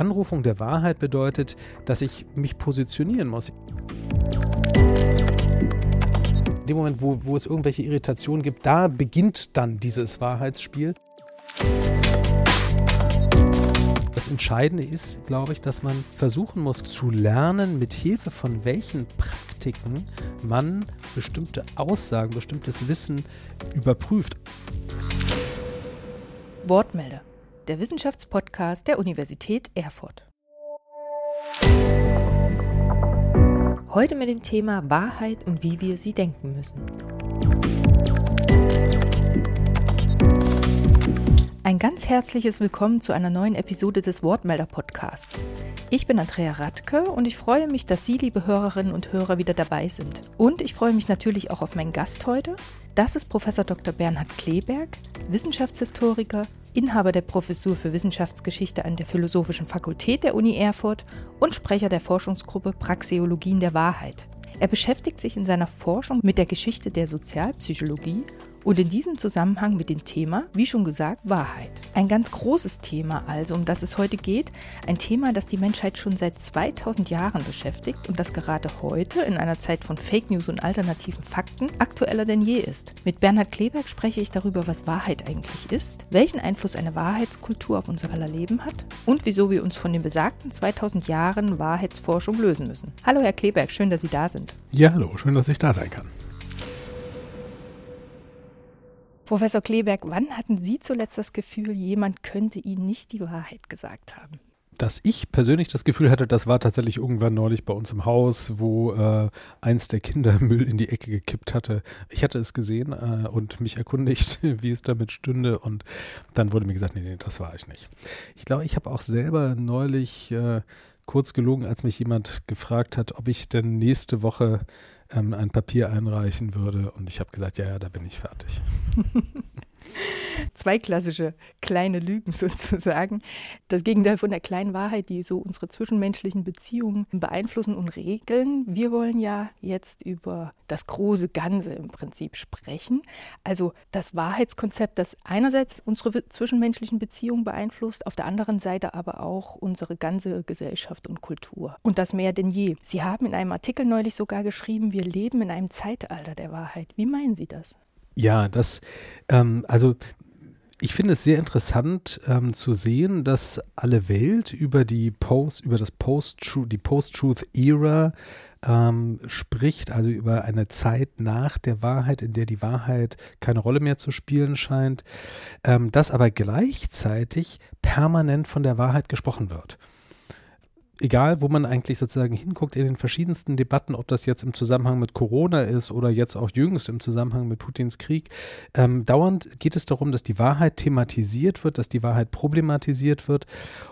Anrufung der Wahrheit bedeutet, dass ich mich positionieren muss. In dem Moment, wo, wo es irgendwelche Irritationen gibt, da beginnt dann dieses Wahrheitsspiel. Das Entscheidende ist, glaube ich, dass man versuchen muss zu lernen, mit Hilfe von welchen Praktiken man bestimmte Aussagen, bestimmtes Wissen überprüft. Wortmelder, der Wissenschaftspodcast der Universität Erfurt. Heute mit dem Thema Wahrheit und wie wir sie denken müssen. Ein ganz herzliches Willkommen zu einer neuen Episode des Wortmelder Podcasts. Ich bin Andrea Radke und ich freue mich, dass Sie, liebe Hörerinnen und Hörer, wieder dabei sind. Und ich freue mich natürlich auch auf meinen Gast heute. Das ist Professor Dr. Bernhard Kleberg, Wissenschaftshistoriker, Inhaber der Professur für Wissenschaftsgeschichte an der Philosophischen Fakultät der Uni Erfurt und Sprecher der Forschungsgruppe Praxeologien der Wahrheit. Er beschäftigt sich in seiner Forschung mit der Geschichte der Sozialpsychologie und in diesem Zusammenhang mit dem Thema, wie schon gesagt, Wahrheit. Ein ganz großes Thema also, um das es heute geht, ein Thema, das die Menschheit schon seit 2000 Jahren beschäftigt und das gerade heute in einer Zeit von Fake News und alternativen Fakten aktueller denn je ist. Mit Bernhard Kleberg spreche ich darüber, was Wahrheit eigentlich ist, welchen Einfluss eine Wahrheitskultur auf unser aller Leben hat und wieso wir uns von den besagten 2000 Jahren Wahrheitsforschung lösen müssen. Hallo Herr Kleberg, schön, dass Sie da sind. Ja, hallo, schön, dass ich da sein kann. Professor Kleberg, wann hatten Sie zuletzt das Gefühl, jemand könnte Ihnen nicht die Wahrheit gesagt haben? dass ich persönlich das Gefühl hatte, das war tatsächlich irgendwann neulich bei uns im Haus, wo äh, eins der Kinder Müll in die Ecke gekippt hatte. Ich hatte es gesehen äh, und mich erkundigt, wie es damit stünde und dann wurde mir gesagt, nee, nee, das war ich nicht. Ich glaube, ich habe auch selber neulich äh, kurz gelogen, als mich jemand gefragt hat, ob ich denn nächste Woche ähm, ein Papier einreichen würde. Und ich habe gesagt, ja, ja, da bin ich fertig. Zwei klassische kleine Lügen sozusagen. Das Gegenteil von der kleinen Wahrheit, die so unsere zwischenmenschlichen Beziehungen beeinflussen und regeln. Wir wollen ja jetzt über das große Ganze im Prinzip sprechen. Also das Wahrheitskonzept, das einerseits unsere zwischenmenschlichen Beziehungen beeinflusst, auf der anderen Seite aber auch unsere ganze Gesellschaft und Kultur. Und das mehr denn je. Sie haben in einem Artikel neulich sogar geschrieben, wir leben in einem Zeitalter der Wahrheit. Wie meinen Sie das? Ja, das, ähm, also ich finde es sehr interessant ähm, zu sehen, dass alle Welt über die Post, über das Post-Truth, die Post-Truth-Era ähm, spricht, also über eine Zeit nach der Wahrheit, in der die Wahrheit keine Rolle mehr zu spielen scheint, ähm, dass aber gleichzeitig permanent von der Wahrheit gesprochen wird egal, wo man eigentlich sozusagen hinguckt, in den verschiedensten Debatten, ob das jetzt im Zusammenhang mit Corona ist oder jetzt auch jüngst im Zusammenhang mit Putins Krieg, ähm, dauernd geht es darum, dass die Wahrheit thematisiert wird, dass die Wahrheit problematisiert wird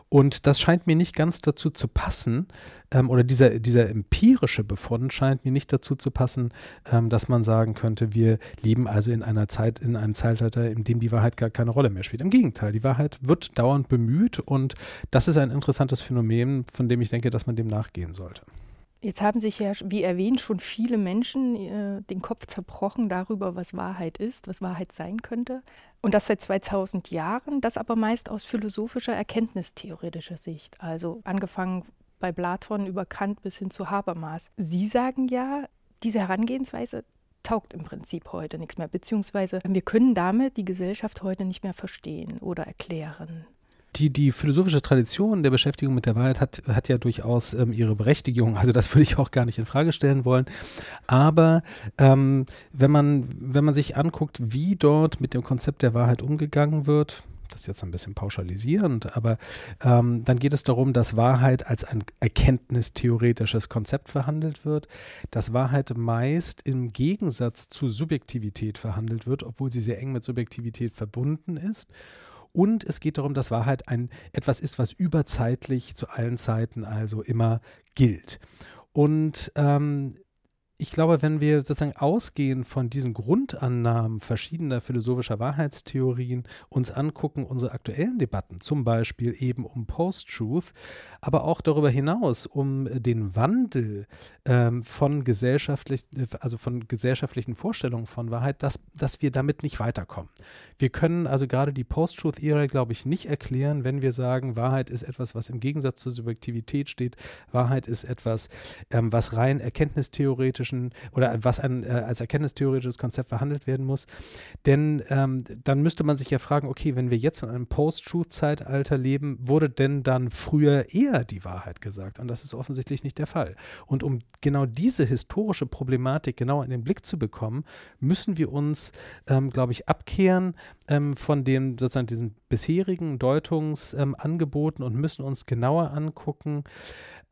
und das scheint mir nicht ganz dazu zu passen, ähm, oder dieser, dieser empirische Befund scheint mir nicht dazu zu passen, ähm, dass man sagen könnte, wir leben also in einer Zeit, in einem Zeitalter, in dem die Wahrheit gar keine Rolle mehr spielt. Im Gegenteil, die Wahrheit wird dauernd bemüht und das ist ein interessantes Phänomen, von dem ich denke, dass man dem nachgehen sollte. Jetzt haben sich ja, wie erwähnt, schon viele Menschen äh, den Kopf zerbrochen darüber, was Wahrheit ist, was Wahrheit sein könnte. Und das seit 2000 Jahren, das aber meist aus philosophischer, erkenntnistheoretischer Sicht. Also angefangen bei Platon über Kant bis hin zu Habermas. Sie sagen ja, diese Herangehensweise taugt im Prinzip heute nichts mehr, beziehungsweise wir können damit die Gesellschaft heute nicht mehr verstehen oder erklären die, die philosophische Tradition der Beschäftigung mit der Wahrheit hat, hat ja durchaus ähm, ihre Berechtigung. Also das würde ich auch gar nicht in Frage stellen wollen. Aber ähm, wenn, man, wenn man sich anguckt, wie dort mit dem Konzept der Wahrheit umgegangen wird, das ist jetzt ein bisschen pauschalisierend, aber ähm, dann geht es darum, dass Wahrheit als ein erkenntnistheoretisches Konzept verhandelt wird, dass Wahrheit meist im Gegensatz zu Subjektivität verhandelt wird, obwohl sie sehr eng mit Subjektivität verbunden ist. Und es geht darum, dass Wahrheit ein etwas ist, was überzeitlich zu allen Zeiten also immer gilt. Und ähm, ich glaube, wenn wir sozusagen ausgehen von diesen Grundannahmen verschiedener philosophischer Wahrheitstheorien, uns angucken, unsere aktuellen Debatten, zum Beispiel eben um Post-Truth, aber auch darüber hinaus um den Wandel ähm, von gesellschaftlich, also von gesellschaftlichen Vorstellungen von Wahrheit, dass, dass wir damit nicht weiterkommen. Wir können also gerade die Post-Truth-Ära, glaube ich, nicht erklären, wenn wir sagen, Wahrheit ist etwas, was im Gegensatz zur Subjektivität steht. Wahrheit ist etwas, ähm, was rein erkenntnistheoretischen oder was ein, äh, als erkenntnistheoretisches Konzept verhandelt werden muss. Denn ähm, dann müsste man sich ja fragen, okay, wenn wir jetzt in einem Post-Truth-Zeitalter leben, wurde denn dann früher eher die Wahrheit gesagt? Und das ist offensichtlich nicht der Fall. Und um genau diese historische Problematik genau in den Blick zu bekommen, müssen wir uns, ähm, glaube ich, abkehren ähm, von den sozusagen diesen bisherigen Deutungsangeboten ähm, und müssen uns genauer angucken,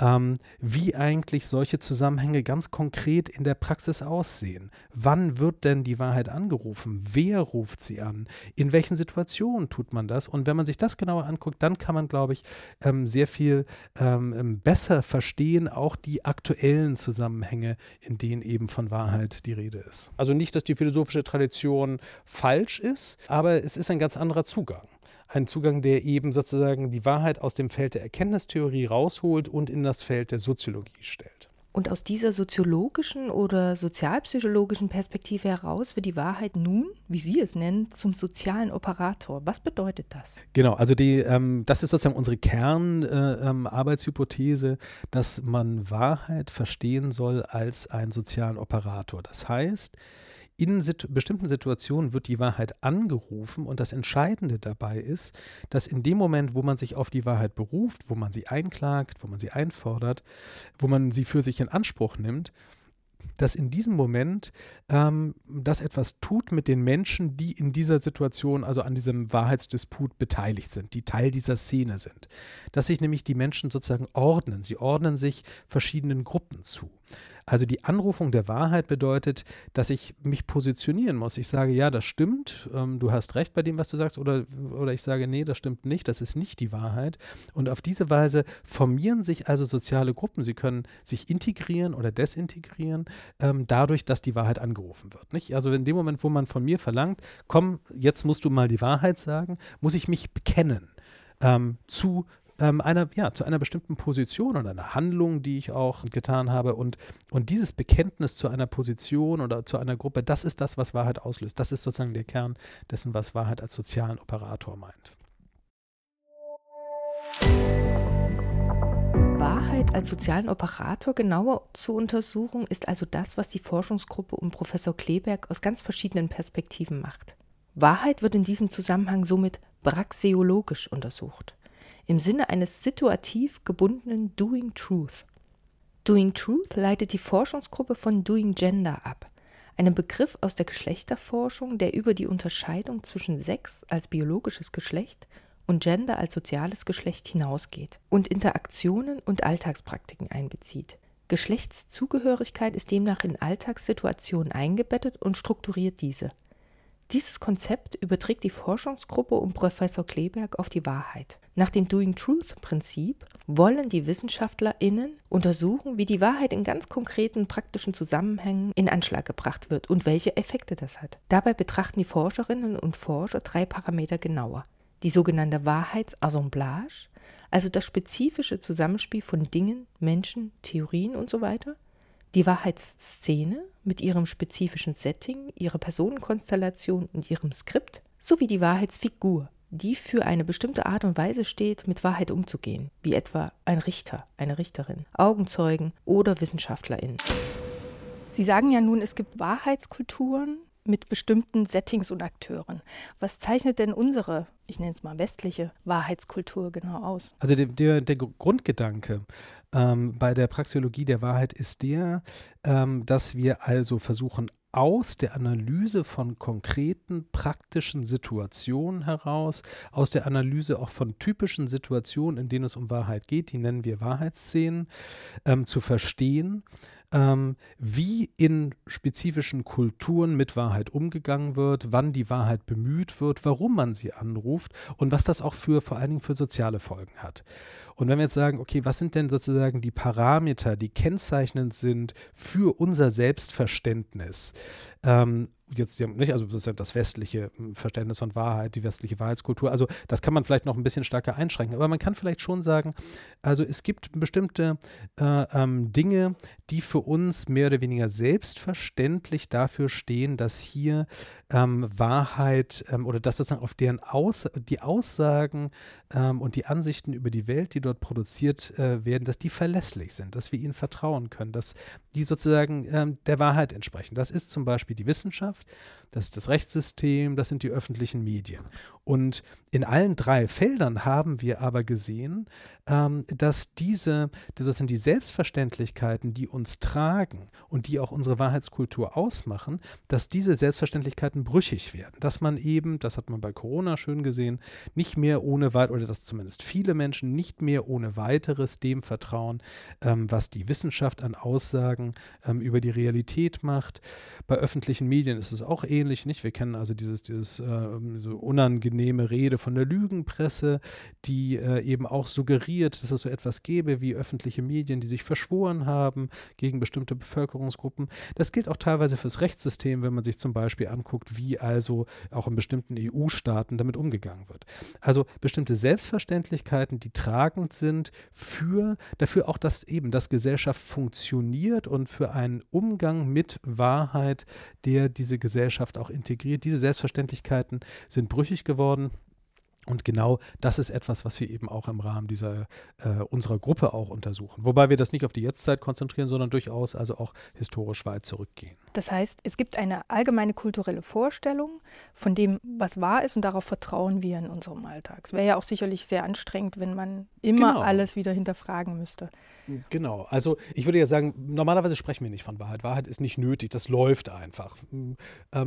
ähm, wie eigentlich solche Zusammenhänge ganz konkret in der Praxis aussehen. Wann wird denn die Wahrheit angerufen? Wer ruft sie an? In welchen Situationen tut man das? Und wenn man sich das genauer anguckt, dann kann man, glaube ich, ähm, sehr viel ähm, ähm, besser verstehen, auch die aktuellen Zusammenhänge, in denen eben von Wahrheit die Rede ist. Also nicht, dass die philosophische Tradition falsch ist, aber es ist ein ganz anderer Zugang ein Zugang, der eben sozusagen die Wahrheit aus dem Feld der Erkenntnistheorie rausholt und in das Feld der Soziologie stellt. Und aus dieser soziologischen oder sozialpsychologischen Perspektive heraus wird die Wahrheit nun, wie Sie es nennen, zum sozialen Operator. Was bedeutet das? Genau, also die, ähm, das ist sozusagen unsere Kernarbeitshypothese, äh, ähm, dass man Wahrheit verstehen soll als einen sozialen Operator. Das heißt, in sit bestimmten Situationen wird die Wahrheit angerufen und das Entscheidende dabei ist, dass in dem Moment, wo man sich auf die Wahrheit beruft, wo man sie einklagt, wo man sie einfordert, wo man sie für sich in Anspruch nimmt, dass in diesem Moment ähm, das etwas tut mit den Menschen, die in dieser Situation, also an diesem Wahrheitsdisput beteiligt sind, die Teil dieser Szene sind. Dass sich nämlich die Menschen sozusagen ordnen. Sie ordnen sich verschiedenen Gruppen zu. Also die Anrufung der Wahrheit bedeutet, dass ich mich positionieren muss. Ich sage, ja, das stimmt, ähm, du hast recht bei dem, was du sagst, oder, oder ich sage, nee, das stimmt nicht, das ist nicht die Wahrheit. Und auf diese Weise formieren sich also soziale Gruppen. Sie können sich integrieren oder desintegrieren, ähm, dadurch, dass die Wahrheit angerufen wird. Nicht? Also in dem Moment, wo man von mir verlangt, komm, jetzt musst du mal die Wahrheit sagen, muss ich mich bekennen. Ähm, zu ähm, einer, ja, zu einer bestimmten Position oder einer Handlung, die ich auch getan habe. Und, und dieses Bekenntnis zu einer Position oder zu einer Gruppe, das ist das, was Wahrheit auslöst. Das ist sozusagen der Kern dessen, was Wahrheit als sozialen Operator meint. Wahrheit als sozialen Operator genauer zu untersuchen, ist also das, was die Forschungsgruppe um Professor Kleberg aus ganz verschiedenen Perspektiven macht. Wahrheit wird in diesem Zusammenhang somit praxeologisch untersucht im Sinne eines situativ gebundenen Doing Truth. Doing Truth leitet die Forschungsgruppe von Doing Gender ab, einem Begriff aus der Geschlechterforschung, der über die Unterscheidung zwischen Sex als biologisches Geschlecht und Gender als soziales Geschlecht hinausgeht und Interaktionen und Alltagspraktiken einbezieht. Geschlechtszugehörigkeit ist demnach in Alltagssituationen eingebettet und strukturiert diese. Dieses Konzept überträgt die Forschungsgruppe um Professor Kleberg auf die Wahrheit. Nach dem Doing Truth-Prinzip wollen die WissenschaftlerInnen untersuchen, wie die Wahrheit in ganz konkreten praktischen Zusammenhängen in Anschlag gebracht wird und welche Effekte das hat. Dabei betrachten die Forscherinnen und Forscher drei Parameter genauer. Die sogenannte Wahrheitsassemblage, also das spezifische Zusammenspiel von Dingen, Menschen, Theorien und so weiter die Wahrheitsszene mit ihrem spezifischen Setting, ihrer Personenkonstellation und ihrem Skript sowie die Wahrheitsfigur, die für eine bestimmte Art und Weise steht, mit Wahrheit umzugehen, wie etwa ein Richter, eine Richterin, Augenzeugen oder Wissenschaftlerin. Sie sagen ja nun, es gibt Wahrheitskulturen, mit bestimmten Settings und Akteuren. Was zeichnet denn unsere, ich nenne es mal westliche Wahrheitskultur genau aus? Also der, der, der Grundgedanke ähm, bei der Praxeologie der Wahrheit ist der, ähm, dass wir also versuchen, aus der Analyse von konkreten praktischen Situationen heraus, aus der Analyse auch von typischen Situationen, in denen es um Wahrheit geht, die nennen wir Wahrheitsszenen, ähm, zu verstehen, ähm, wie in spezifischen Kulturen mit Wahrheit umgegangen wird, wann die Wahrheit bemüht wird, warum man sie anruft und was das auch für vor allen Dingen für soziale Folgen hat. Und wenn wir jetzt sagen, okay, was sind denn sozusagen die Parameter, die kennzeichnend sind für unser Selbstverständnis? Ähm, jetzt nicht, also sozusagen das westliche hm, Verständnis von Wahrheit, die westliche Wahrheitskultur, also das kann man vielleicht noch ein bisschen stärker einschränken, aber man kann vielleicht schon sagen, also es gibt bestimmte äh, ähm, Dinge, die für uns mehr oder weniger selbstverständlich dafür stehen, dass hier ähm, Wahrheit ähm, oder dass sozusagen auf deren Aus die Aussagen ähm, und die Ansichten über die Welt, die dort produziert äh, werden, dass die verlässlich sind, dass wir ihnen vertrauen können, dass die sozusagen ähm, der Wahrheit entsprechen. Das ist zum Beispiel die Wissenschaft, das ist das Rechtssystem, das sind die öffentlichen Medien. Und in allen drei Feldern haben wir aber gesehen, ähm, dass diese, das sind die Selbstverständlichkeiten, die uns tragen und die auch unsere Wahrheitskultur ausmachen, dass diese Selbstverständlichkeiten brüchig werden. Dass man eben, das hat man bei Corona schön gesehen, nicht mehr ohne weit, oder dass zumindest viele Menschen nicht mehr ohne weiteres dem vertrauen, ähm, was die Wissenschaft an Aussagen ähm, über die Realität macht. Bei öffentlichen Medien ist es auch ähnlich, nicht? Wir kennen also dieses, dieses äh, so unangenehme Rede von der Lügenpresse, die äh, eben auch suggeriert, dass es so etwas gäbe wie öffentliche Medien, die sich verschworen haben gegen bestimmte Bevölkerungsgruppen. Das gilt auch teilweise fürs Rechtssystem, wenn man sich zum Beispiel anguckt, wie also auch in bestimmten EU-Staaten damit umgegangen wird. Also bestimmte Selbstverständlichkeiten, die tragend sind für dafür auch, dass eben das Gesellschaft funktioniert und für einen Umgang mit Wahrheit, der diese Gesellschaft auch integriert. Diese Selbstverständlichkeiten sind brüchig geworden. Und genau das ist etwas, was wir eben auch im Rahmen dieser äh, unserer Gruppe auch untersuchen. Wobei wir das nicht auf die Jetztzeit konzentrieren, sondern durchaus also auch historisch weit zurückgehen. Das heißt, es gibt eine allgemeine kulturelle Vorstellung von dem, was wahr ist, und darauf vertrauen wir in unserem Alltag. Es wäre ja auch sicherlich sehr anstrengend, wenn man immer genau. alles wieder hinterfragen müsste. Genau. Also ich würde ja sagen, normalerweise sprechen wir nicht von Wahrheit. Wahrheit ist nicht nötig, das läuft einfach. Ähm,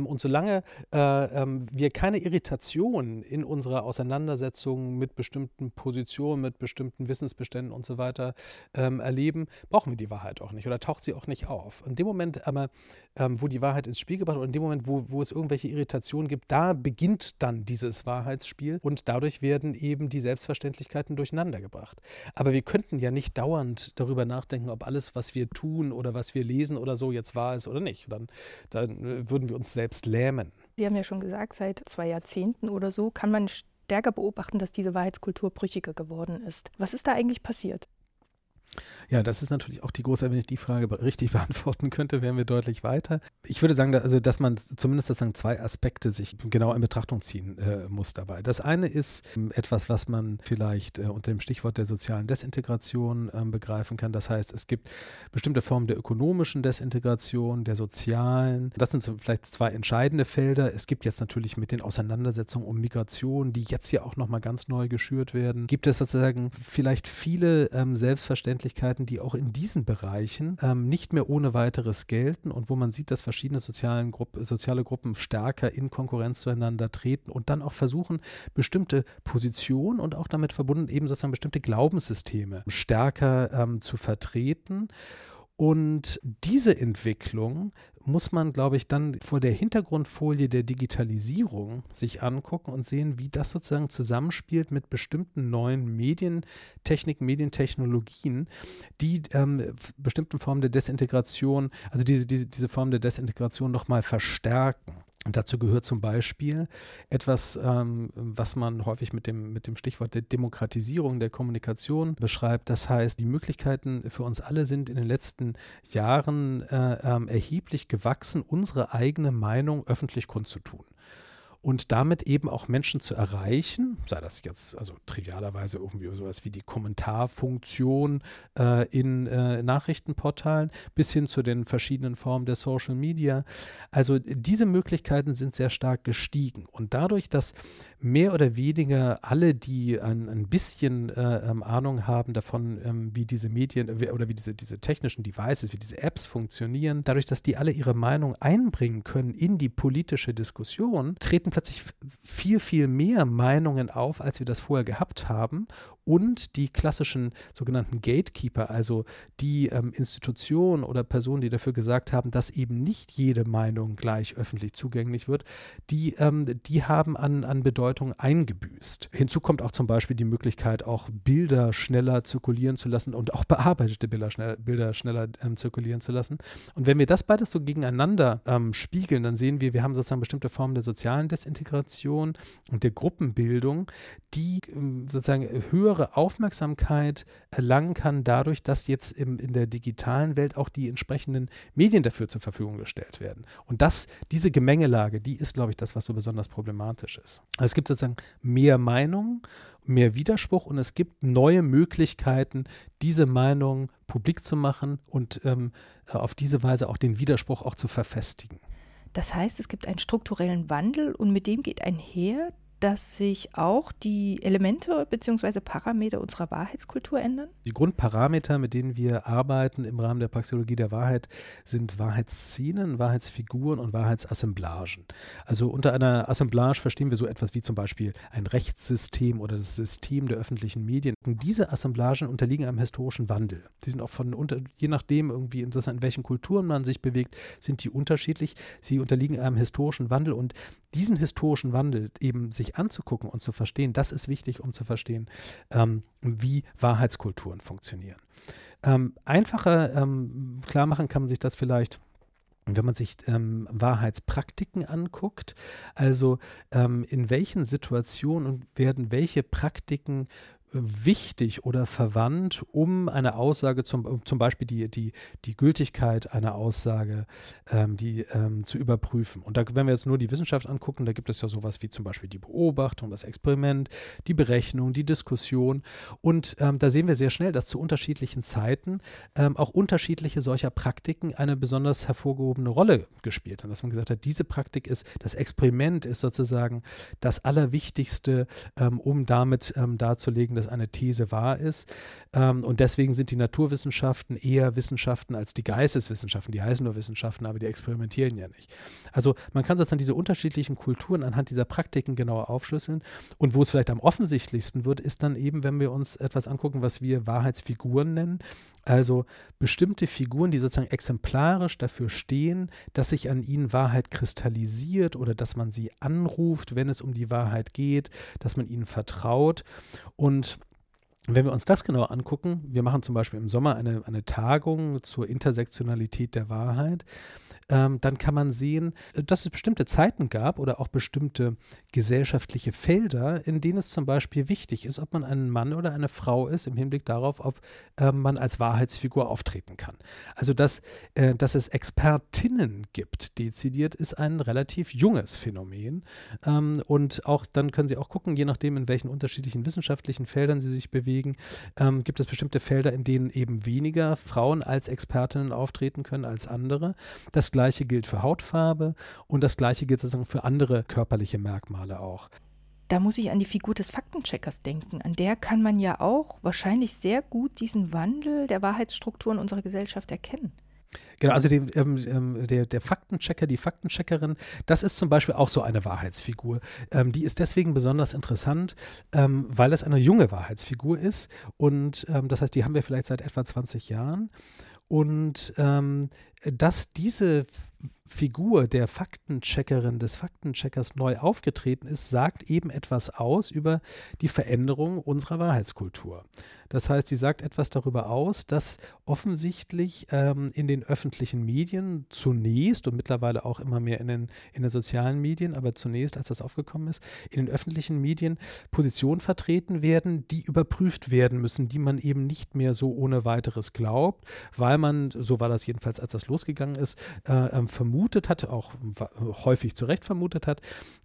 und solange äh, ähm, wir keine Irritation in unserer Auseinandersetzung mit bestimmten Positionen, mit bestimmten Wissensbeständen und so weiter ähm, erleben, brauchen wir die Wahrheit auch nicht oder taucht sie auch nicht auf. In dem Moment aber, ähm, wo die Wahrheit ins Spiel gebracht wird, in dem Moment, wo, wo es irgendwelche Irritationen gibt, da beginnt dann dieses Wahrheitsspiel und dadurch werden eben die Selbstverständlichkeiten durcheinander gebracht. Aber wir könnten ja nicht dauernd darüber nachdenken, ob alles, was wir tun oder was wir lesen oder so jetzt wahr ist oder nicht. Dann, dann äh, würden wir uns selbst lähmen. Sie haben ja schon gesagt, seit zwei Jahrzehnten oder so kann man stärker beobachten, dass diese Wahrheitskultur brüchiger geworden ist. Was ist da eigentlich passiert? Ja, das ist natürlich auch die große, wenn ich die Frage richtig beantworten könnte, wären wir deutlich weiter. Ich würde sagen, also, dass man zumindest sozusagen zwei Aspekte sich genau in Betrachtung ziehen äh, muss dabei. Das eine ist ähm, etwas, was man vielleicht äh, unter dem Stichwort der sozialen Desintegration äh, begreifen kann. Das heißt, es gibt bestimmte Formen der ökonomischen Desintegration, der sozialen. Das sind so vielleicht zwei entscheidende Felder. Es gibt jetzt natürlich mit den Auseinandersetzungen um Migration, die jetzt ja auch nochmal ganz neu geschürt werden, gibt es sozusagen vielleicht viele ähm, Selbstverständliche Möglichkeiten, die auch in diesen Bereichen ähm, nicht mehr ohne weiteres gelten und wo man sieht, dass verschiedene sozialen Grupp, soziale Gruppen stärker in Konkurrenz zueinander treten und dann auch versuchen, bestimmte Positionen und auch damit verbunden eben sozusagen bestimmte Glaubenssysteme stärker ähm, zu vertreten. Und diese Entwicklung muss man, glaube ich, dann vor der Hintergrundfolie der Digitalisierung sich angucken und sehen, wie das sozusagen zusammenspielt mit bestimmten neuen Medientechniken, Medientechnologien, die ähm, bestimmten Formen der Desintegration, also diese, diese, diese Form der Desintegration nochmal verstärken. Und dazu gehört zum Beispiel etwas, ähm, was man häufig mit dem, mit dem Stichwort der Demokratisierung der Kommunikation beschreibt. Das heißt, die Möglichkeiten für uns alle sind in den letzten Jahren äh, ähm, erheblich gewachsen, unsere eigene Meinung öffentlich kundzutun und damit eben auch Menschen zu erreichen, sei das jetzt also trivialerweise irgendwie sowas wie die Kommentarfunktion äh, in äh, Nachrichtenportalen bis hin zu den verschiedenen Formen der Social Media. Also diese Möglichkeiten sind sehr stark gestiegen und dadurch, dass mehr oder weniger alle, die ein, ein bisschen äh, ähm, Ahnung haben davon, ähm, wie diese Medien äh, oder wie diese, diese technischen Devices, wie diese Apps funktionieren, dadurch, dass die alle ihre Meinung einbringen können in die politische Diskussion, treten plötzlich viel, viel mehr Meinungen auf, als wir das vorher gehabt haben und die klassischen sogenannten Gatekeeper, also die ähm, Institutionen oder Personen, die dafür gesagt haben, dass eben nicht jede Meinung gleich öffentlich zugänglich wird, die, ähm, die haben an, an Bedeutung eingebüßt. Hinzu kommt auch zum Beispiel die Möglichkeit, auch Bilder schneller zirkulieren zu lassen und auch bearbeitete Bilder, schnell, Bilder schneller ähm, zirkulieren zu lassen. Und wenn wir das beides so gegeneinander ähm, spiegeln, dann sehen wir, wir haben sozusagen bestimmte Formen der sozialen Desintegration und der Gruppenbildung, die ähm, sozusagen höhere Aufmerksamkeit erlangen kann dadurch, dass jetzt im, in der digitalen Welt auch die entsprechenden Medien dafür zur Verfügung gestellt werden. Und das, diese Gemengelage, die ist, glaube ich, das, was so besonders problematisch ist. Also es gibt sozusagen mehr Meinungen, mehr Widerspruch und es gibt neue Möglichkeiten, diese Meinung publik zu machen und ähm, auf diese Weise auch den Widerspruch auch zu verfestigen. Das heißt, es gibt einen strukturellen Wandel und mit dem geht einher, dass sich auch die Elemente bzw. Parameter unserer Wahrheitskultur ändern? Die Grundparameter, mit denen wir arbeiten im Rahmen der Praxeologie der Wahrheit, sind Wahrheitsszenen, Wahrheitsfiguren und Wahrheitsassemblagen. Also unter einer Assemblage verstehen wir so etwas wie zum Beispiel ein Rechtssystem oder das System der öffentlichen Medien. Und diese Assemblagen unterliegen einem historischen Wandel. Sie sind auch von, unter, je nachdem irgendwie, in welchen Kulturen man sich bewegt, sind die unterschiedlich. Sie unterliegen einem historischen Wandel und diesen historischen Wandel eben sich anzugucken und zu verstehen, das ist wichtig, um zu verstehen, ähm, wie Wahrheitskulturen funktionieren. Ähm, einfacher ähm, klar machen kann man sich das vielleicht wenn man sich ähm, Wahrheitspraktiken anguckt, also ähm, in welchen Situationen werden welche Praktiken wichtig oder verwandt, um eine Aussage, zum, zum Beispiel die, die, die Gültigkeit einer Aussage ähm, die, ähm, zu überprüfen. Und da, wenn wir jetzt nur die Wissenschaft angucken, da gibt es ja sowas wie zum Beispiel die Beobachtung, das Experiment, die Berechnung, die Diskussion. Und ähm, da sehen wir sehr schnell, dass zu unterschiedlichen Zeiten ähm, auch unterschiedliche solcher Praktiken eine besonders hervorgehobene Rolle gespielt haben. Dass man gesagt hat, diese Praktik ist, das Experiment ist sozusagen das Allerwichtigste, ähm, um damit ähm, darzulegen, dass eine These wahr ist. Ähm, und deswegen sind die Naturwissenschaften eher Wissenschaften als die Geisteswissenschaften. Die heißen nur Wissenschaften, aber die experimentieren ja nicht. Also man kann sozusagen diese unterschiedlichen Kulturen anhand dieser Praktiken genauer aufschlüsseln. Und wo es vielleicht am offensichtlichsten wird, ist dann eben, wenn wir uns etwas angucken, was wir Wahrheitsfiguren nennen. Also bestimmte Figuren, die sozusagen exemplarisch dafür stehen, dass sich an ihnen Wahrheit kristallisiert oder dass man sie anruft, wenn es um die Wahrheit geht, dass man ihnen vertraut. Und wenn wir uns das genauer angucken, wir machen zum Beispiel im Sommer eine, eine Tagung zur Intersektionalität der Wahrheit ähm, dann kann man sehen, äh, dass es bestimmte Zeiten gab oder auch bestimmte gesellschaftliche Felder, in denen es zum Beispiel wichtig ist, ob man ein Mann oder eine Frau ist, im Hinblick darauf, ob äh, man als Wahrheitsfigur auftreten kann. Also, dass, äh, dass es Expertinnen gibt, dezidiert, ist ein relativ junges Phänomen. Ähm, und auch dann können Sie auch gucken, je nachdem, in welchen unterschiedlichen wissenschaftlichen Feldern Sie sich bewegen, ähm, gibt es bestimmte Felder, in denen eben weniger Frauen als Expertinnen auftreten können als andere. Das Gleiche gilt für Hautfarbe und das Gleiche gilt sozusagen für andere körperliche Merkmale auch. Da muss ich an die Figur des Faktencheckers denken. An der kann man ja auch wahrscheinlich sehr gut diesen Wandel der Wahrheitsstrukturen unserer Gesellschaft erkennen. Genau, also den, ähm, ähm, der, der Faktenchecker, die Faktencheckerin, das ist zum Beispiel auch so eine Wahrheitsfigur. Ähm, die ist deswegen besonders interessant, ähm, weil es eine junge Wahrheitsfigur ist. Und ähm, das heißt, die haben wir vielleicht seit etwa 20 Jahren. Und ähm, dass diese Figur der Faktencheckerin, des Faktencheckers neu aufgetreten ist, sagt eben etwas aus über die Veränderung unserer Wahrheitskultur. Das heißt, sie sagt etwas darüber aus, dass offensichtlich ähm, in den öffentlichen Medien zunächst und mittlerweile auch immer mehr in den, in den sozialen Medien, aber zunächst, als das aufgekommen ist, in den öffentlichen Medien Positionen vertreten werden, die überprüft werden müssen, die man eben nicht mehr so ohne weiteres glaubt, weil man, so war das jedenfalls, als das losgegangen ist, äh, ähm, vermutet hat, auch häufig zu Recht vermutet hat,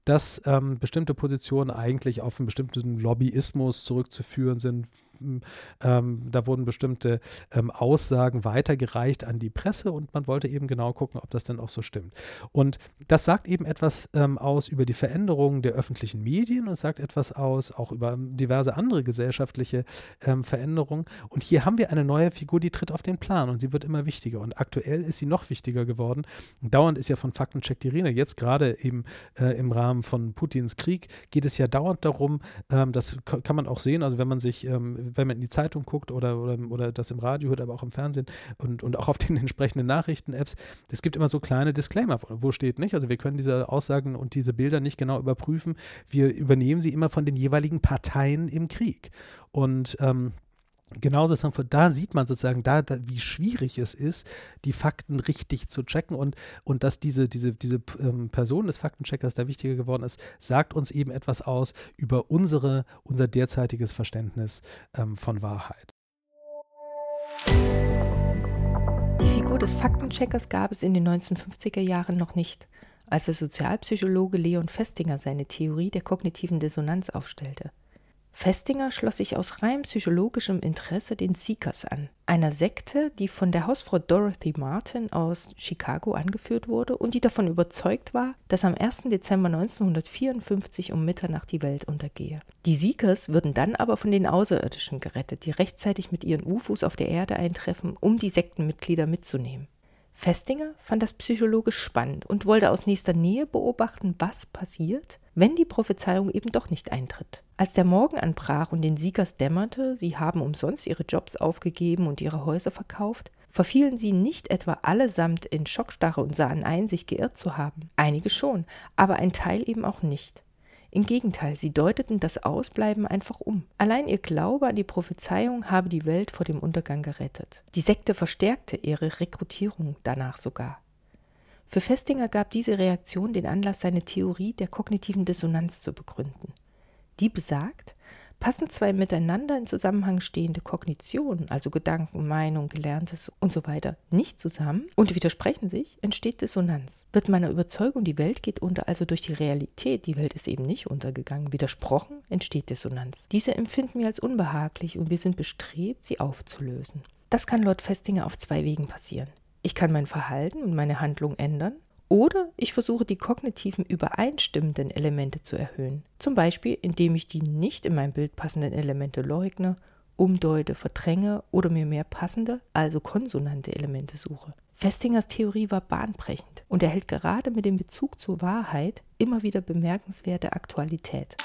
dass ähm, bestimmte Positionen eigentlich auf einen bestimmten Lobbyismus zurückzuführen sind, ähm, da wurden bestimmte ähm, Aussagen weitergereicht an die Presse und man wollte eben genau gucken, ob das dann auch so stimmt. Und das sagt eben etwas ähm, aus über die Veränderungen der öffentlichen Medien und sagt etwas aus auch über diverse andere gesellschaftliche ähm, Veränderungen. Und hier haben wir eine neue Figur, die tritt auf den Plan und sie wird immer wichtiger. Und aktuell ist sie noch wichtiger geworden. Dauernd ist ja von Faktencheck die Rede. Jetzt gerade eben äh, im Rahmen von Putins Krieg geht es ja dauernd darum, ähm, das kann man auch sehen, also wenn man sich, ähm, wenn man in die Zeitung guckt oder, oder, oder das im Radio hört, aber auch im Fernsehen und, und auch auf den entsprechenden Nachrichten-Apps, es gibt immer so kleine Disclaimer, wo steht nicht, also wir können diese Aussagen und diese Bilder nicht genau überprüfen, wir übernehmen sie immer von den jeweiligen Parteien im Krieg. Und ähm, Genauso ist da sieht man sozusagen, da, da, wie schwierig es ist, die Fakten richtig zu checken und, und dass diese, diese, diese ähm, Person des Faktencheckers da wichtiger geworden ist, sagt uns eben etwas aus über unsere, unser derzeitiges Verständnis ähm, von Wahrheit. Die Figur des Faktencheckers gab es in den 1950er Jahren noch nicht, als der Sozialpsychologe Leon Festinger seine Theorie der kognitiven Dissonanz aufstellte. Festinger schloss sich aus rein psychologischem Interesse den Seekers an, einer Sekte, die von der Hausfrau Dorothy Martin aus Chicago angeführt wurde und die davon überzeugt war, dass am 1. Dezember 1954 um Mitternacht die Welt untergehe. Die Seekers würden dann aber von den Außerirdischen gerettet, die rechtzeitig mit ihren UFOs auf der Erde eintreffen, um die Sektenmitglieder mitzunehmen. Festinger fand das psychologisch spannend und wollte aus nächster Nähe beobachten, was passiert, wenn die Prophezeiung eben doch nicht eintritt. Als der Morgen anbrach und den Siegers dämmerte, sie haben umsonst ihre Jobs aufgegeben und ihre Häuser verkauft, verfielen sie nicht etwa allesamt in Schockstarre und sahen ein, sich geirrt zu haben. Einige schon, aber ein Teil eben auch nicht. Im Gegenteil, sie deuteten das Ausbleiben einfach um. Allein ihr Glaube an die Prophezeiung habe die Welt vor dem Untergang gerettet. Die Sekte verstärkte ihre Rekrutierung danach sogar. Für Festinger gab diese Reaktion den Anlass, seine Theorie der kognitiven Dissonanz zu begründen. Die besagt, passen zwei miteinander in Zusammenhang stehende Kognitionen, also Gedanken, Meinung, Gelerntes und so weiter, nicht zusammen und widersprechen sich, entsteht Dissonanz. Wird meiner Überzeugung, die Welt geht unter, also durch die Realität, die Welt ist eben nicht untergegangen, widersprochen, entsteht Dissonanz. Diese empfinden wir als unbehaglich und wir sind bestrebt, sie aufzulösen. Das kann Lord Festinger auf zwei Wegen passieren. Ich kann mein Verhalten und meine Handlung ändern oder ich versuche die kognitiven übereinstimmenden Elemente zu erhöhen. Zum Beispiel, indem ich die nicht in mein Bild passenden Elemente leugne, umdeute, verdränge oder mir mehr passende, also konsonante Elemente suche. Festingers Theorie war bahnbrechend und erhält gerade mit dem Bezug zur Wahrheit immer wieder bemerkenswerte Aktualität.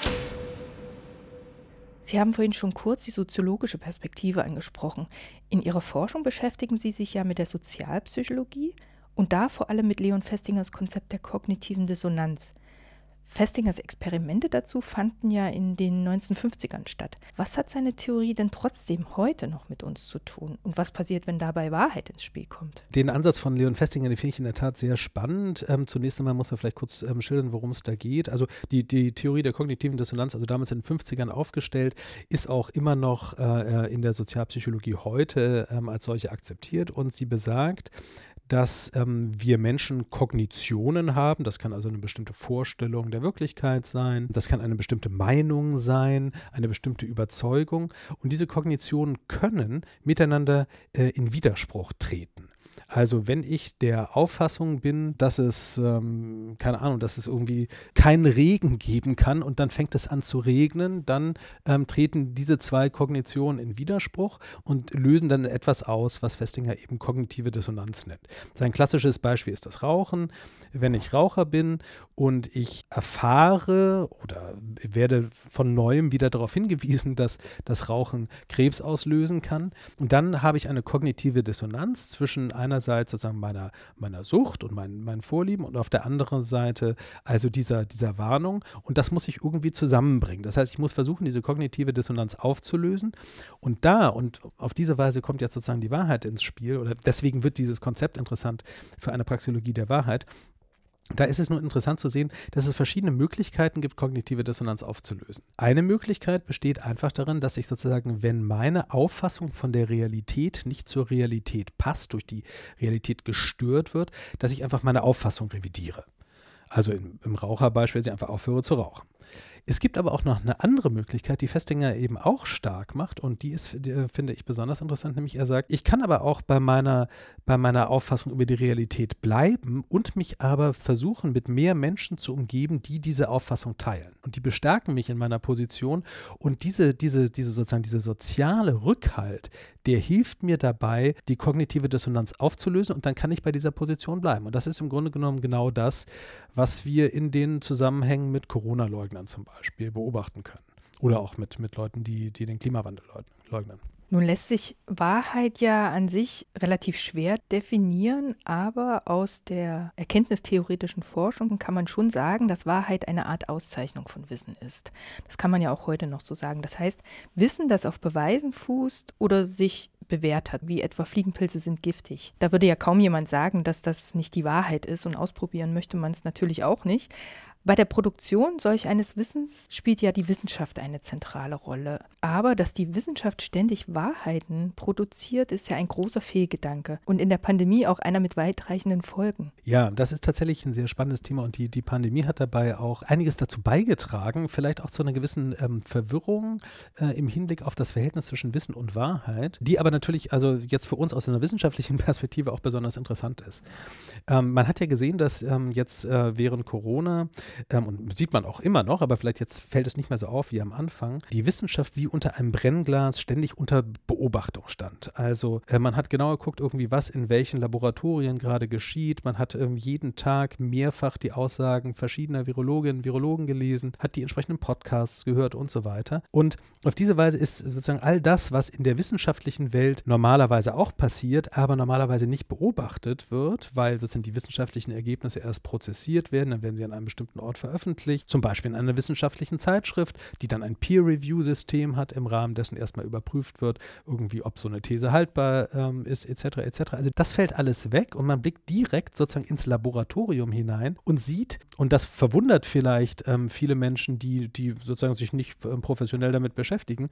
Sie haben vorhin schon kurz die soziologische Perspektive angesprochen. In Ihrer Forschung beschäftigen Sie sich ja mit der Sozialpsychologie und da vor allem mit Leon Festingers Konzept der kognitiven Dissonanz. Festingers Experimente dazu fanden ja in den 1950ern statt. Was hat seine Theorie denn trotzdem heute noch mit uns zu tun? Und was passiert, wenn dabei Wahrheit ins Spiel kommt? Den Ansatz von Leon Festinger, den finde ich in der Tat sehr spannend. Ähm, zunächst einmal muss man vielleicht kurz ähm, schildern, worum es da geht. Also die, die Theorie der kognitiven Dissonanz, also damals in den 50ern aufgestellt, ist auch immer noch äh, äh, in der Sozialpsychologie heute ähm, als solche akzeptiert und sie besagt, dass ähm, wir Menschen Kognitionen haben. Das kann also eine bestimmte Vorstellung der Wirklichkeit sein. Das kann eine bestimmte Meinung sein, eine bestimmte Überzeugung. Und diese Kognitionen können miteinander äh, in Widerspruch treten. Also wenn ich der Auffassung bin, dass es, ähm, keine Ahnung, dass es irgendwie keinen Regen geben kann und dann fängt es an zu regnen, dann ähm, treten diese zwei Kognitionen in Widerspruch und lösen dann etwas aus, was Festinger eben kognitive Dissonanz nennt. Sein klassisches Beispiel ist das Rauchen. Wenn ich Raucher bin und ich erfahre oder werde von neuem wieder darauf hingewiesen, dass das Rauchen Krebs auslösen kann, und dann habe ich eine kognitive Dissonanz zwischen einer einerseits sozusagen meiner, meiner Sucht und mein, meinen Vorlieben und auf der anderen Seite also dieser, dieser Warnung. Und das muss ich irgendwie zusammenbringen. Das heißt, ich muss versuchen, diese kognitive Dissonanz aufzulösen. Und da, und auf diese Weise kommt jetzt sozusagen die Wahrheit ins Spiel, oder deswegen wird dieses Konzept interessant für eine Praxeologie der Wahrheit, da ist es nur interessant zu sehen, dass es verschiedene Möglichkeiten gibt, kognitive Dissonanz aufzulösen. Eine Möglichkeit besteht einfach darin, dass ich sozusagen, wenn meine Auffassung von der Realität nicht zur Realität passt, durch die Realität gestört wird, dass ich einfach meine Auffassung revidiere. Also im, im Raucherbeispiel, dass ich einfach aufhöre zu rauchen. Es gibt aber auch noch eine andere Möglichkeit, die Festinger eben auch stark macht und die ist, die, finde ich, besonders interessant, nämlich er sagt, ich kann aber auch bei meiner, bei meiner Auffassung über die Realität bleiben und mich aber versuchen, mit mehr Menschen zu umgeben, die diese Auffassung teilen. Und die bestärken mich in meiner Position und diese, diese, diese sozusagen, diese soziale Rückhalt, der hilft mir dabei, die kognitive Dissonanz aufzulösen und dann kann ich bei dieser Position bleiben. Und das ist im Grunde genommen genau das, was wir in den Zusammenhängen mit Corona-Leugnern zum Beispiel beobachten können. Oder auch mit, mit Leuten, die, die den Klimawandel leugnen. Nun lässt sich Wahrheit ja an sich relativ schwer definieren, aber aus der erkenntnistheoretischen Forschung kann man schon sagen, dass Wahrheit eine Art Auszeichnung von Wissen ist. Das kann man ja auch heute noch so sagen. Das heißt, Wissen, das auf Beweisen fußt oder sich bewährt hat, wie etwa Fliegenpilze sind giftig. Da würde ja kaum jemand sagen, dass das nicht die Wahrheit ist und ausprobieren möchte man es natürlich auch nicht. Bei der Produktion solch eines Wissens spielt ja die Wissenschaft eine zentrale Rolle. Aber dass die Wissenschaft ständig Wahrheiten produziert, ist ja ein großer Fehlgedanke und in der Pandemie auch einer mit weitreichenden Folgen. Ja, das ist tatsächlich ein sehr spannendes Thema und die, die Pandemie hat dabei auch einiges dazu beigetragen, vielleicht auch zu einer gewissen ähm, Verwirrung äh, im Hinblick auf das Verhältnis zwischen Wissen und Wahrheit, die aber natürlich also jetzt für uns aus einer wissenschaftlichen Perspektive auch besonders interessant ist. Ähm, man hat ja gesehen, dass ähm, jetzt äh, während Corona ähm, und sieht man auch immer noch, aber vielleicht jetzt fällt es nicht mehr so auf wie am Anfang, die Wissenschaft wie unter einem Brennglas ständig unter Beobachtung stand. Also äh, man hat genau geguckt, irgendwie, was in welchen Laboratorien gerade geschieht. Man hat ähm, jeden Tag mehrfach die Aussagen verschiedener Virologinnen Virologen gelesen, hat die entsprechenden Podcasts gehört und so weiter. Und auf diese Weise ist sozusagen all das, was in der wissenschaftlichen Welt normalerweise auch passiert, aber normalerweise nicht beobachtet wird, weil sozusagen die wissenschaftlichen Ergebnisse erst prozessiert werden, dann werden sie an einem bestimmten bestimmten Ort veröffentlicht, zum Beispiel in einer wissenschaftlichen Zeitschrift, die dann ein Peer-Review-System hat, im Rahmen dessen erstmal überprüft wird, irgendwie, ob so eine These haltbar ähm, ist, etc., etc. Also das fällt alles weg und man blickt direkt sozusagen ins Laboratorium hinein und sieht, und das verwundert vielleicht ähm, viele Menschen, die, die sozusagen sich nicht ähm, professionell damit beschäftigen,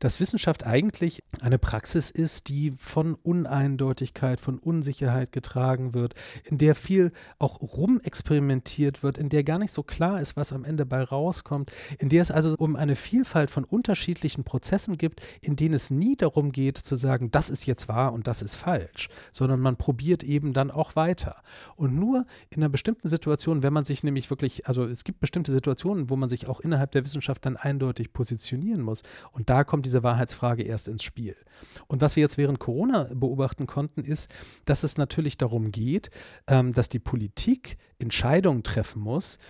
dass Wissenschaft eigentlich eine Praxis ist, die von Uneindeutigkeit, von Unsicherheit getragen wird, in der viel auch rumexperimentiert wird, in der gar nicht so klar ist, was am Ende bei rauskommt, in der es also um eine Vielfalt von unterschiedlichen Prozessen gibt, in denen es nie darum geht zu sagen, das ist jetzt wahr und das ist falsch, sondern man probiert eben dann auch weiter. Und nur in einer bestimmten Situation, wenn man sich nämlich wirklich, also es gibt bestimmte Situationen, wo man sich auch innerhalb der Wissenschaft dann eindeutig positionieren muss. Und da kommt diese Wahrheitsfrage erst ins Spiel. Und was wir jetzt während Corona beobachten konnten, ist, dass es natürlich darum geht, ähm, dass die Politik Entscheidungen treffen muss,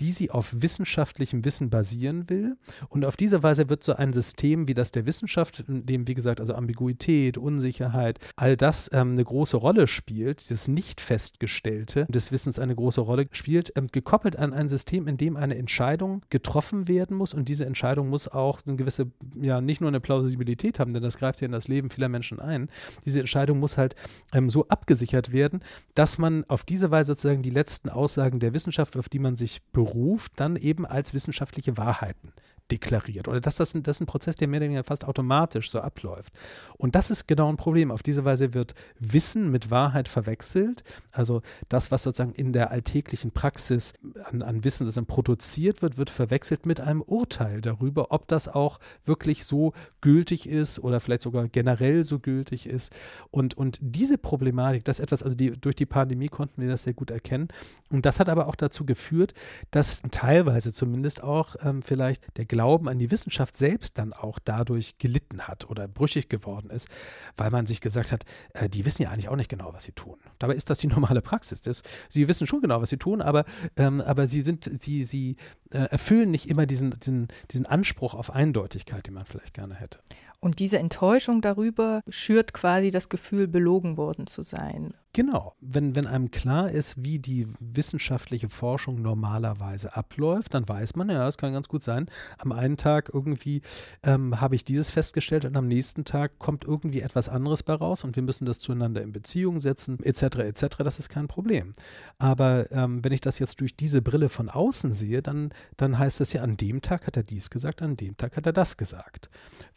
die sie auf wissenschaftlichem Wissen basieren will. Und auf diese Weise wird so ein System wie das der Wissenschaft, in dem, wie gesagt, also Ambiguität, Unsicherheit, all das ähm, eine große Rolle spielt, das nicht festgestellte des Wissens eine große Rolle spielt, ähm, gekoppelt an ein System, in dem eine Entscheidung getroffen werden muss. Und diese Entscheidung muss auch eine gewisse, ja, nicht nur eine Plausibilität haben, denn das greift ja in das Leben vieler Menschen ein. Diese Entscheidung muss halt ähm, so abgesichert werden, dass man auf diese Weise sozusagen die letzten Aussagen der Wissenschaft, auf die man sich beruft, Beruf dann eben als wissenschaftliche Wahrheiten deklariert. Oder dass das, das ist ein Prozess, der mehr oder weniger fast automatisch so abläuft. Und das ist genau ein Problem. Auf diese Weise wird Wissen mit Wahrheit verwechselt. Also das, was sozusagen in der alltäglichen Praxis an, an Wissen sozusagen produziert wird, wird verwechselt mit einem Urteil darüber, ob das auch wirklich so gültig ist oder vielleicht sogar generell so gültig ist. Und, und diese Problematik, das ist etwas, also die, durch die Pandemie konnten wir das sehr gut erkennen. Und das hat aber auch dazu geführt, dass teilweise zumindest auch ähm, vielleicht der Glaube Glauben an die Wissenschaft selbst dann auch dadurch gelitten hat oder brüchig geworden ist, weil man sich gesagt hat, äh, die wissen ja eigentlich auch nicht genau, was sie tun. Dabei ist das die normale Praxis. Das, sie wissen schon genau, was sie tun, aber, ähm, aber sie sind, sie, sie äh, erfüllen nicht immer diesen, diesen, diesen Anspruch auf Eindeutigkeit, den man vielleicht gerne hätte. Und diese Enttäuschung darüber schürt quasi das Gefühl, belogen worden zu sein. Genau, wenn, wenn einem klar ist, wie die wissenschaftliche Forschung normalerweise abläuft, dann weiß man, ja, es kann ganz gut sein, am einen Tag irgendwie ähm, habe ich dieses festgestellt und am nächsten Tag kommt irgendwie etwas anderes bei raus und wir müssen das zueinander in Beziehung setzen, etc., etc., das ist kein Problem. Aber ähm, wenn ich das jetzt durch diese Brille von außen sehe, dann, dann heißt das ja, an dem Tag hat er dies gesagt, an dem Tag hat er das gesagt.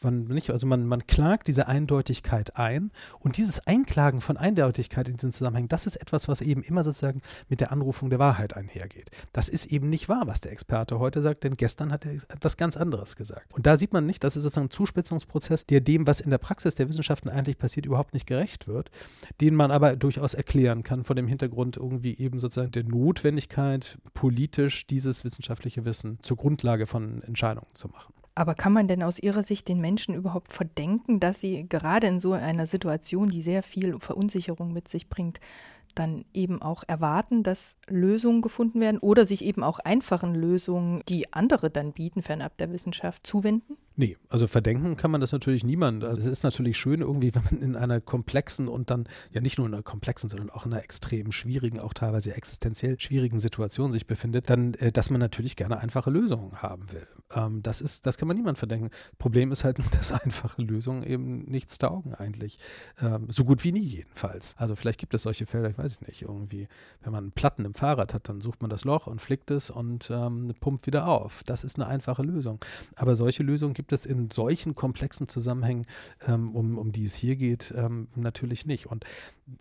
Nicht, also man, man klagt diese Eindeutigkeit ein und dieses Einklagen von Eindeutigkeit in diesen Zusammenhängen, das ist etwas, was eben immer sozusagen mit der Anrufung der Wahrheit einhergeht. Das ist eben nicht wahr, was der Experte heute sagt, denn gestern hat er etwas ganz anderes gesagt. Und da sieht man nicht, dass es sozusagen ein Zuspitzungsprozess, der dem, was in der Praxis der Wissenschaften eigentlich passiert, überhaupt nicht gerecht wird, den man aber durchaus erklären kann vor dem Hintergrund irgendwie eben sozusagen der Notwendigkeit, politisch dieses wissenschaftliche Wissen zur Grundlage von Entscheidungen zu machen. Aber kann man denn aus Ihrer Sicht den Menschen überhaupt verdenken, dass sie gerade in so einer Situation, die sehr viel Verunsicherung mit sich bringt, dann eben auch erwarten, dass Lösungen gefunden werden oder sich eben auch einfachen Lösungen, die andere dann bieten, fernab der Wissenschaft, zuwenden? Nee, also verdenken kann man das natürlich niemand. Also es ist natürlich schön irgendwie, wenn man in einer komplexen und dann ja nicht nur in einer komplexen, sondern auch in einer extrem schwierigen, auch teilweise existenziell schwierigen Situation sich befindet, dann, äh, dass man natürlich gerne einfache Lösungen haben will. Ähm, das ist, das kann man niemand verdenken. Problem ist halt nur, dass einfache Lösungen eben nichts taugen eigentlich. Ähm, so gut wie nie jedenfalls. Also vielleicht gibt es solche Fälle, ich weiß es nicht, irgendwie, wenn man Platten im Fahrrad hat, dann sucht man das Loch und flickt es und ähm, pumpt wieder auf. Das ist eine einfache Lösung. Aber solche Lösungen gibt gibt es in solchen komplexen Zusammenhängen, ähm, um, um die es hier geht, ähm, natürlich nicht. Und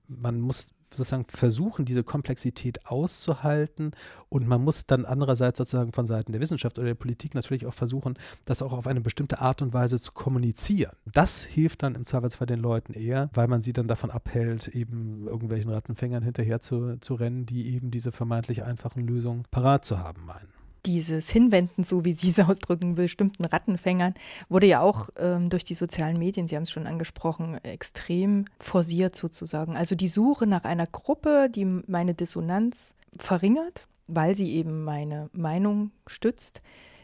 man muss sozusagen versuchen, diese Komplexität auszuhalten und man muss dann andererseits sozusagen von Seiten der Wissenschaft oder der Politik natürlich auch versuchen, das auch auf eine bestimmte Art und Weise zu kommunizieren. Das hilft dann im Zweifelsfall den Leuten eher, weil man sie dann davon abhält, eben irgendwelchen Rattenfängern hinterher zu, zu rennen, die eben diese vermeintlich einfachen Lösungen parat zu haben meinen dieses Hinwenden, so wie Sie es ausdrücken, bestimmten Rattenfängern, wurde ja auch ähm, durch die sozialen Medien, Sie haben es schon angesprochen, extrem forciert sozusagen. Also die Suche nach einer Gruppe, die meine Dissonanz verringert, weil sie eben meine Meinung stützt,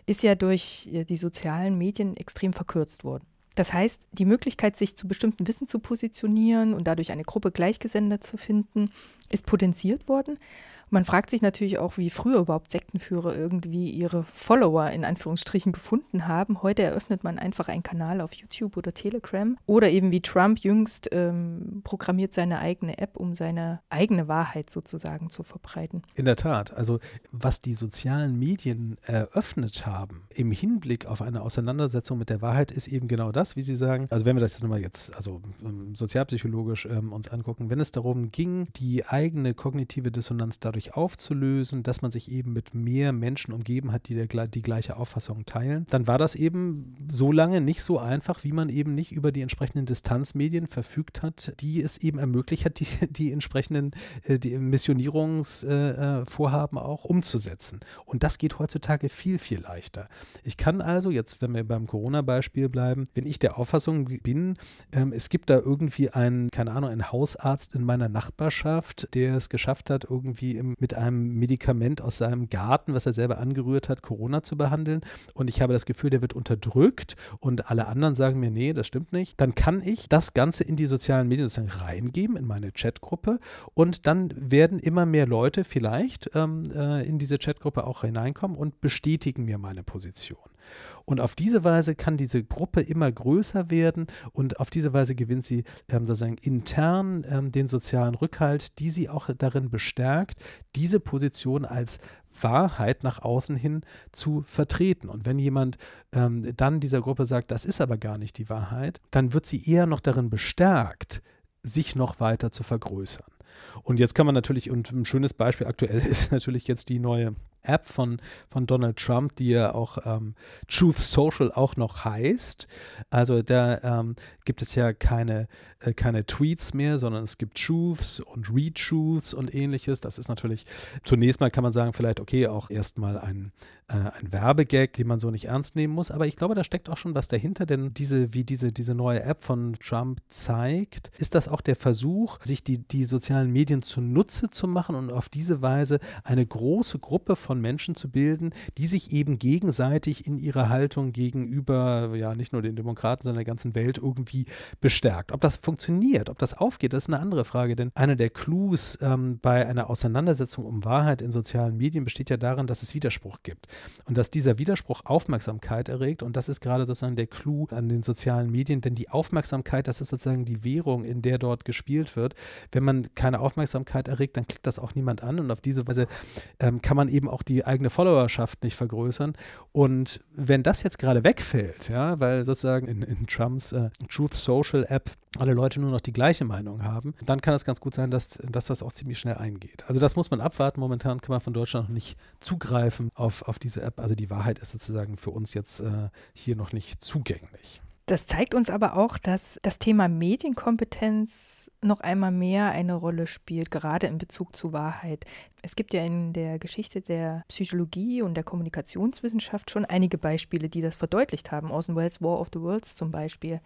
ist ja durch äh, die sozialen Medien extrem verkürzt worden. Das heißt, die Möglichkeit, sich zu bestimmten Wissen zu positionieren und dadurch eine Gruppe Gleichgesinnter zu finden, ist potenziert worden. Man fragt sich natürlich auch, wie früher überhaupt Sektenführer irgendwie ihre Follower in Anführungsstrichen gefunden haben. Heute eröffnet man einfach einen Kanal auf YouTube oder Telegram oder eben wie Trump jüngst ähm, programmiert seine eigene App, um seine eigene Wahrheit sozusagen zu verbreiten. In der Tat, also was die sozialen Medien eröffnet haben im Hinblick auf eine Auseinandersetzung mit der Wahrheit ist eben genau das, wie Sie sagen. Also wenn wir das jetzt nochmal jetzt, also ähm, sozialpsychologisch ähm, uns angucken, wenn es darum ging, die eigene kognitive Dissonanz dadurch dadurch aufzulösen, dass man sich eben mit mehr Menschen umgeben hat, die der, die gleiche Auffassung teilen, dann war das eben so lange nicht so einfach, wie man eben nicht über die entsprechenden Distanzmedien verfügt hat, die es eben ermöglicht hat, die, die entsprechenden äh, die Missionierungsvorhaben äh, auch umzusetzen. Und das geht heutzutage viel, viel leichter. Ich kann also, jetzt wenn wir beim Corona-Beispiel bleiben, wenn ich der Auffassung bin, ähm, es gibt da irgendwie einen, keine Ahnung, einen Hausarzt in meiner Nachbarschaft, der es geschafft hat, irgendwie im mit einem Medikament aus seinem Garten, was er selber angerührt hat, Corona zu behandeln. Und ich habe das Gefühl, der wird unterdrückt und alle anderen sagen mir, nee, das stimmt nicht. Dann kann ich das Ganze in die sozialen Medien sozusagen reingeben, in meine Chatgruppe. Und dann werden immer mehr Leute vielleicht ähm, äh, in diese Chatgruppe auch hineinkommen und bestätigen mir meine Position. Und auf diese Weise kann diese Gruppe immer größer werden und auf diese Weise gewinnt sie ähm, sozusagen intern ähm, den sozialen Rückhalt, die sie auch darin bestärkt, diese Position als Wahrheit nach außen hin zu vertreten. Und wenn jemand ähm, dann dieser Gruppe sagt, das ist aber gar nicht die Wahrheit, dann wird sie eher noch darin bestärkt, sich noch weiter zu vergrößern. Und jetzt kann man natürlich, und ein schönes Beispiel aktuell ist natürlich jetzt die neue App von, von Donald Trump, die ja auch ähm, Truth Social auch noch heißt. Also da ähm, gibt es ja keine, äh, keine Tweets mehr, sondern es gibt Truths und Retruths und ähnliches. Das ist natürlich, zunächst mal kann man sagen, vielleicht okay, auch erstmal ein, äh, ein Werbegag, den man so nicht ernst nehmen muss. Aber ich glaube, da steckt auch schon was dahinter, denn diese, wie diese, diese neue App von Trump zeigt, ist das auch der Versuch, sich die, die sozialen Medien zunutze zu machen und auf diese Weise eine große Gruppe von Menschen zu bilden, die sich eben gegenseitig in ihrer Haltung gegenüber, ja, nicht nur den Demokraten, sondern der ganzen Welt irgendwie bestärkt. Ob das funktioniert, ob das aufgeht, das ist eine andere Frage, denn einer der Clues ähm, bei einer Auseinandersetzung um Wahrheit in sozialen Medien besteht ja darin, dass es Widerspruch gibt und dass dieser Widerspruch Aufmerksamkeit erregt und das ist gerade sozusagen der Clou an den sozialen Medien, denn die Aufmerksamkeit, das ist sozusagen die Währung, in der dort gespielt wird. Wenn man keine Aufmerksamkeit erregt, dann klickt das auch niemand an und auf diese Weise ähm, kann man eben auch die eigene Followerschaft nicht vergrößern. Und wenn das jetzt gerade wegfällt, ja, weil sozusagen in, in Trumps äh, Truth Social App alle Leute nur noch die gleiche Meinung haben, dann kann es ganz gut sein, dass, dass das auch ziemlich schnell eingeht. Also das muss man abwarten. Momentan kann man von Deutschland noch nicht zugreifen auf, auf diese App. Also die Wahrheit ist sozusagen für uns jetzt äh, hier noch nicht zugänglich. Das zeigt uns aber auch, dass das Thema Medienkompetenz noch einmal mehr eine Rolle spielt, gerade in Bezug zu Wahrheit. Es gibt ja in der Geschichte der Psychologie und der Kommunikationswissenschaft schon einige Beispiele, die das verdeutlicht haben. Orson Welles War of the Worlds zum Beispiel.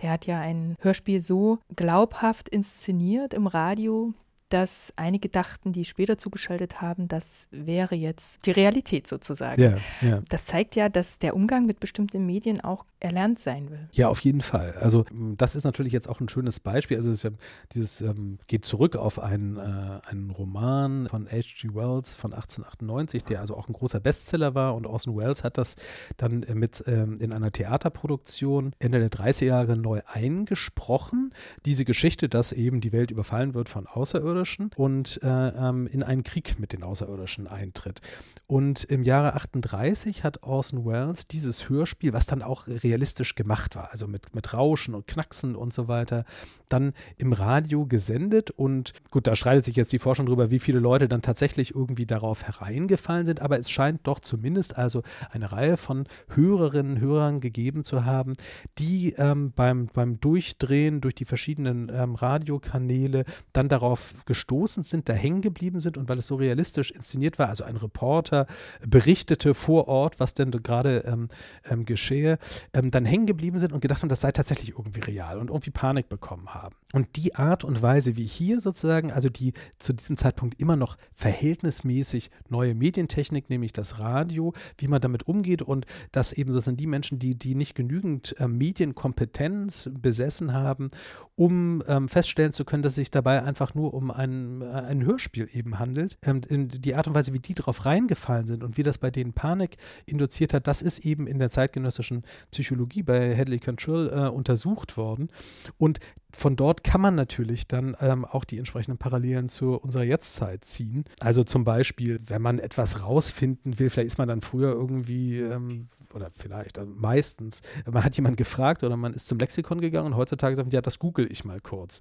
Der hat ja ein Hörspiel so glaubhaft inszeniert im Radio, dass einige dachten, die später zugeschaltet haben, das wäre jetzt die Realität sozusagen. Ja, ja. Das zeigt ja, dass der Umgang mit bestimmten Medien auch erlernt sein will. Ja, auf jeden Fall. Also das ist natürlich jetzt auch ein schönes Beispiel. Also es, dieses ähm, geht zurück auf einen, äh, einen Roman von H.G. Wells von 1898, der also auch ein großer Bestseller war. Und Orson Welles hat das dann äh, mit ähm, in einer Theaterproduktion Ende der 30er Jahre neu eingesprochen. Diese Geschichte, dass eben die Welt überfallen wird von Außerirdischen und äh, ähm, in einen Krieg mit den Außerirdischen eintritt. Und im Jahre 38 hat Orson Welles dieses Hörspiel, was dann auch real realistisch gemacht war, also mit, mit Rauschen und Knacksen und so weiter, dann im Radio gesendet. Und gut, da streitet sich jetzt die Forschung darüber, wie viele Leute dann tatsächlich irgendwie darauf hereingefallen sind, aber es scheint doch zumindest also eine Reihe von Hörerinnen und Hörern gegeben zu haben, die ähm, beim, beim Durchdrehen durch die verschiedenen ähm, Radiokanäle dann darauf gestoßen sind, da hängen geblieben sind und weil es so realistisch inszeniert war, also ein Reporter berichtete vor Ort, was denn gerade ähm, ähm geschehe, ähm, dann hängen geblieben sind und gedacht haben, das sei tatsächlich irgendwie real und irgendwie Panik bekommen haben. Und die Art und Weise, wie hier sozusagen, also die zu diesem Zeitpunkt immer noch verhältnismäßig neue Medientechnik, nämlich das Radio, wie man damit umgeht und dass eben sozusagen die Menschen, die, die nicht genügend äh, Medienkompetenz besessen haben, um ähm, feststellen zu können, dass es sich dabei einfach nur um ein, äh, ein Hörspiel eben handelt. Ähm, die Art und Weise, wie die darauf reingefallen sind und wie das bei denen Panik induziert hat, das ist eben in der zeitgenössischen Psychologie bei Hadley Control äh, untersucht worden. Und von dort kann man natürlich dann ähm, auch die entsprechenden Parallelen zu unserer Jetztzeit ziehen. Also zum Beispiel, wenn man etwas rausfinden will, vielleicht ist man dann früher irgendwie, ähm, oder vielleicht, also meistens, man hat jemanden gefragt oder man ist zum Lexikon gegangen und heutzutage sagt man, ja, das google ich mal kurz.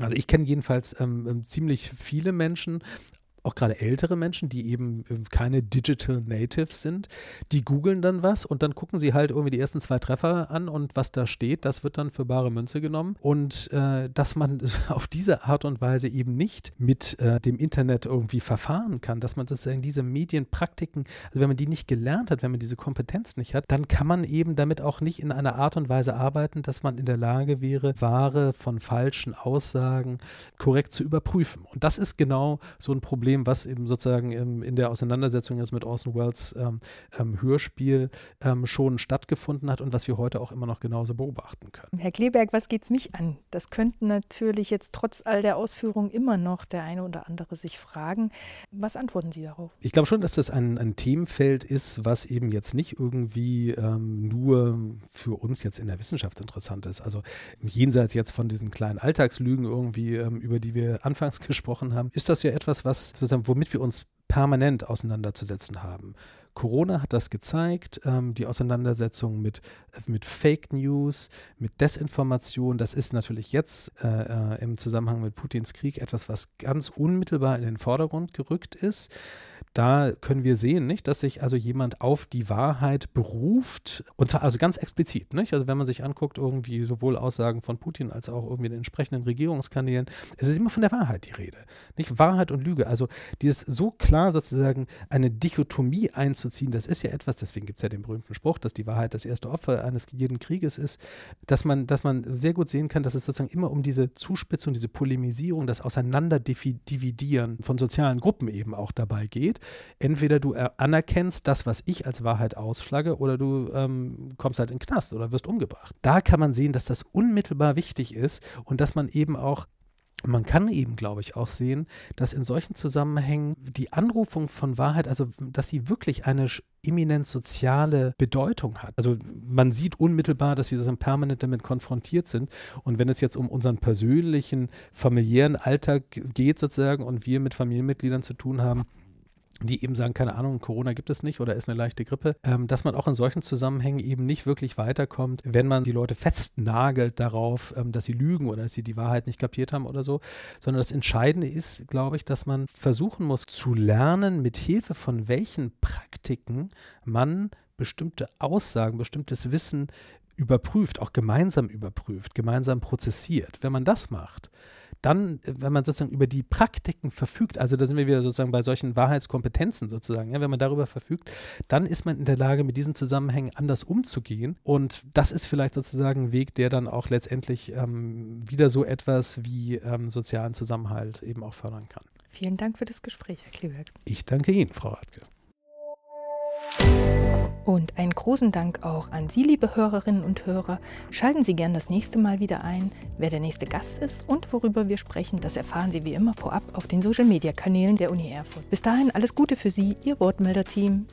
Also ich kenne jedenfalls ähm, ähm ziemlich viele Menschen, auch gerade ältere Menschen, die eben ähm, keine Digital Natives sind, die googeln dann was und dann gucken sie halt irgendwie die ersten zwei Treffer an und was da steht, das wird dann für bare Münze genommen. Und äh, dass man auf diese Art und Weise eben nicht mit äh, dem Internet irgendwie verfahren kann, dass man sozusagen diese Medienpraktiken, also wenn man die nicht gelernt hat, wenn man diese Kompetenz nicht hat, dann kann man eben damit auch nicht in einer Art und Weise arbeiten, dass man in der Lage wäre, wahre von falschen Aussagen korrekt zu überprüfen. Und das ist genau so ein Problem, dem, was eben sozusagen im, in der Auseinandersetzung jetzt mit Orson Welles ähm, ähm, Hörspiel ähm, schon stattgefunden hat und was wir heute auch immer noch genauso beobachten können. Herr Kleberg, was geht es mich an? Das könnten natürlich jetzt trotz all der Ausführungen immer noch der eine oder andere sich fragen. Was antworten Sie darauf? Ich glaube schon, dass das ein, ein Themenfeld ist, was eben jetzt nicht irgendwie ähm, nur für uns jetzt in der Wissenschaft interessant ist. Also jenseits jetzt von diesen kleinen Alltagslügen irgendwie, ähm, über die wir anfangs gesprochen haben, ist das ja etwas, was sozusagen, womit wir uns permanent auseinanderzusetzen haben. Corona hat das gezeigt, ähm, die Auseinandersetzung mit, mit Fake News, mit Desinformation, das ist natürlich jetzt äh, äh, im Zusammenhang mit Putins Krieg etwas, was ganz unmittelbar in den Vordergrund gerückt ist da können wir sehen, nicht, dass sich also jemand auf die Wahrheit beruft und zwar also ganz explizit, nicht? Also wenn man sich anguckt, irgendwie sowohl Aussagen von Putin als auch irgendwie den entsprechenden Regierungskanälen, es ist immer von der Wahrheit die Rede, nicht Wahrheit und Lüge. Also dieses so klar sozusagen eine Dichotomie einzuziehen, das ist ja etwas, deswegen gibt es ja den berühmten Spruch, dass die Wahrheit das erste Opfer eines jeden Krieges ist, dass man, dass man sehr gut sehen kann, dass es sozusagen immer um diese Zuspitzung, diese Polemisierung, das Auseinanderdividieren von sozialen Gruppen eben auch dabei geht entweder du anerkennst das, was ich als Wahrheit ausflagge, oder du ähm, kommst halt in den Knast oder wirst umgebracht. Da kann man sehen, dass das unmittelbar wichtig ist und dass man eben auch man kann eben, glaube ich, auch sehen, dass in solchen Zusammenhängen die Anrufung von Wahrheit, also dass sie wirklich eine eminent soziale Bedeutung hat. Also man sieht unmittelbar, dass wir das permanent damit konfrontiert sind. Und wenn es jetzt um unseren persönlichen, familiären Alltag geht sozusagen und wir mit Familienmitgliedern zu tun haben, die eben sagen, keine Ahnung, Corona gibt es nicht oder ist eine leichte Grippe, ähm, dass man auch in solchen Zusammenhängen eben nicht wirklich weiterkommt, wenn man die Leute festnagelt darauf, ähm, dass sie lügen oder dass sie die Wahrheit nicht kapiert haben oder so, sondern das Entscheidende ist, glaube ich, dass man versuchen muss zu lernen, mit Hilfe von welchen Praktiken man bestimmte Aussagen, bestimmtes Wissen überprüft, auch gemeinsam überprüft, gemeinsam prozessiert. Wenn man das macht, dann, wenn man sozusagen über die Praktiken verfügt, also da sind wir wieder sozusagen bei solchen Wahrheitskompetenzen sozusagen, ja, wenn man darüber verfügt, dann ist man in der Lage, mit diesen Zusammenhängen anders umzugehen. Und das ist vielleicht sozusagen ein Weg, der dann auch letztendlich ähm, wieder so etwas wie ähm, sozialen Zusammenhalt eben auch fördern kann. Vielen Dank für das Gespräch, Herr Kleberg. Ich danke Ihnen, Frau Radke. Und einen großen Dank auch an Sie, liebe Hörerinnen und Hörer. Schalten Sie gern das nächste Mal wieder ein. Wer der nächste Gast ist und worüber wir sprechen, das erfahren Sie wie immer vorab auf den Social-Media-Kanälen der Uni Erfurt. Bis dahin alles Gute für Sie, Ihr Wortmelder-Team.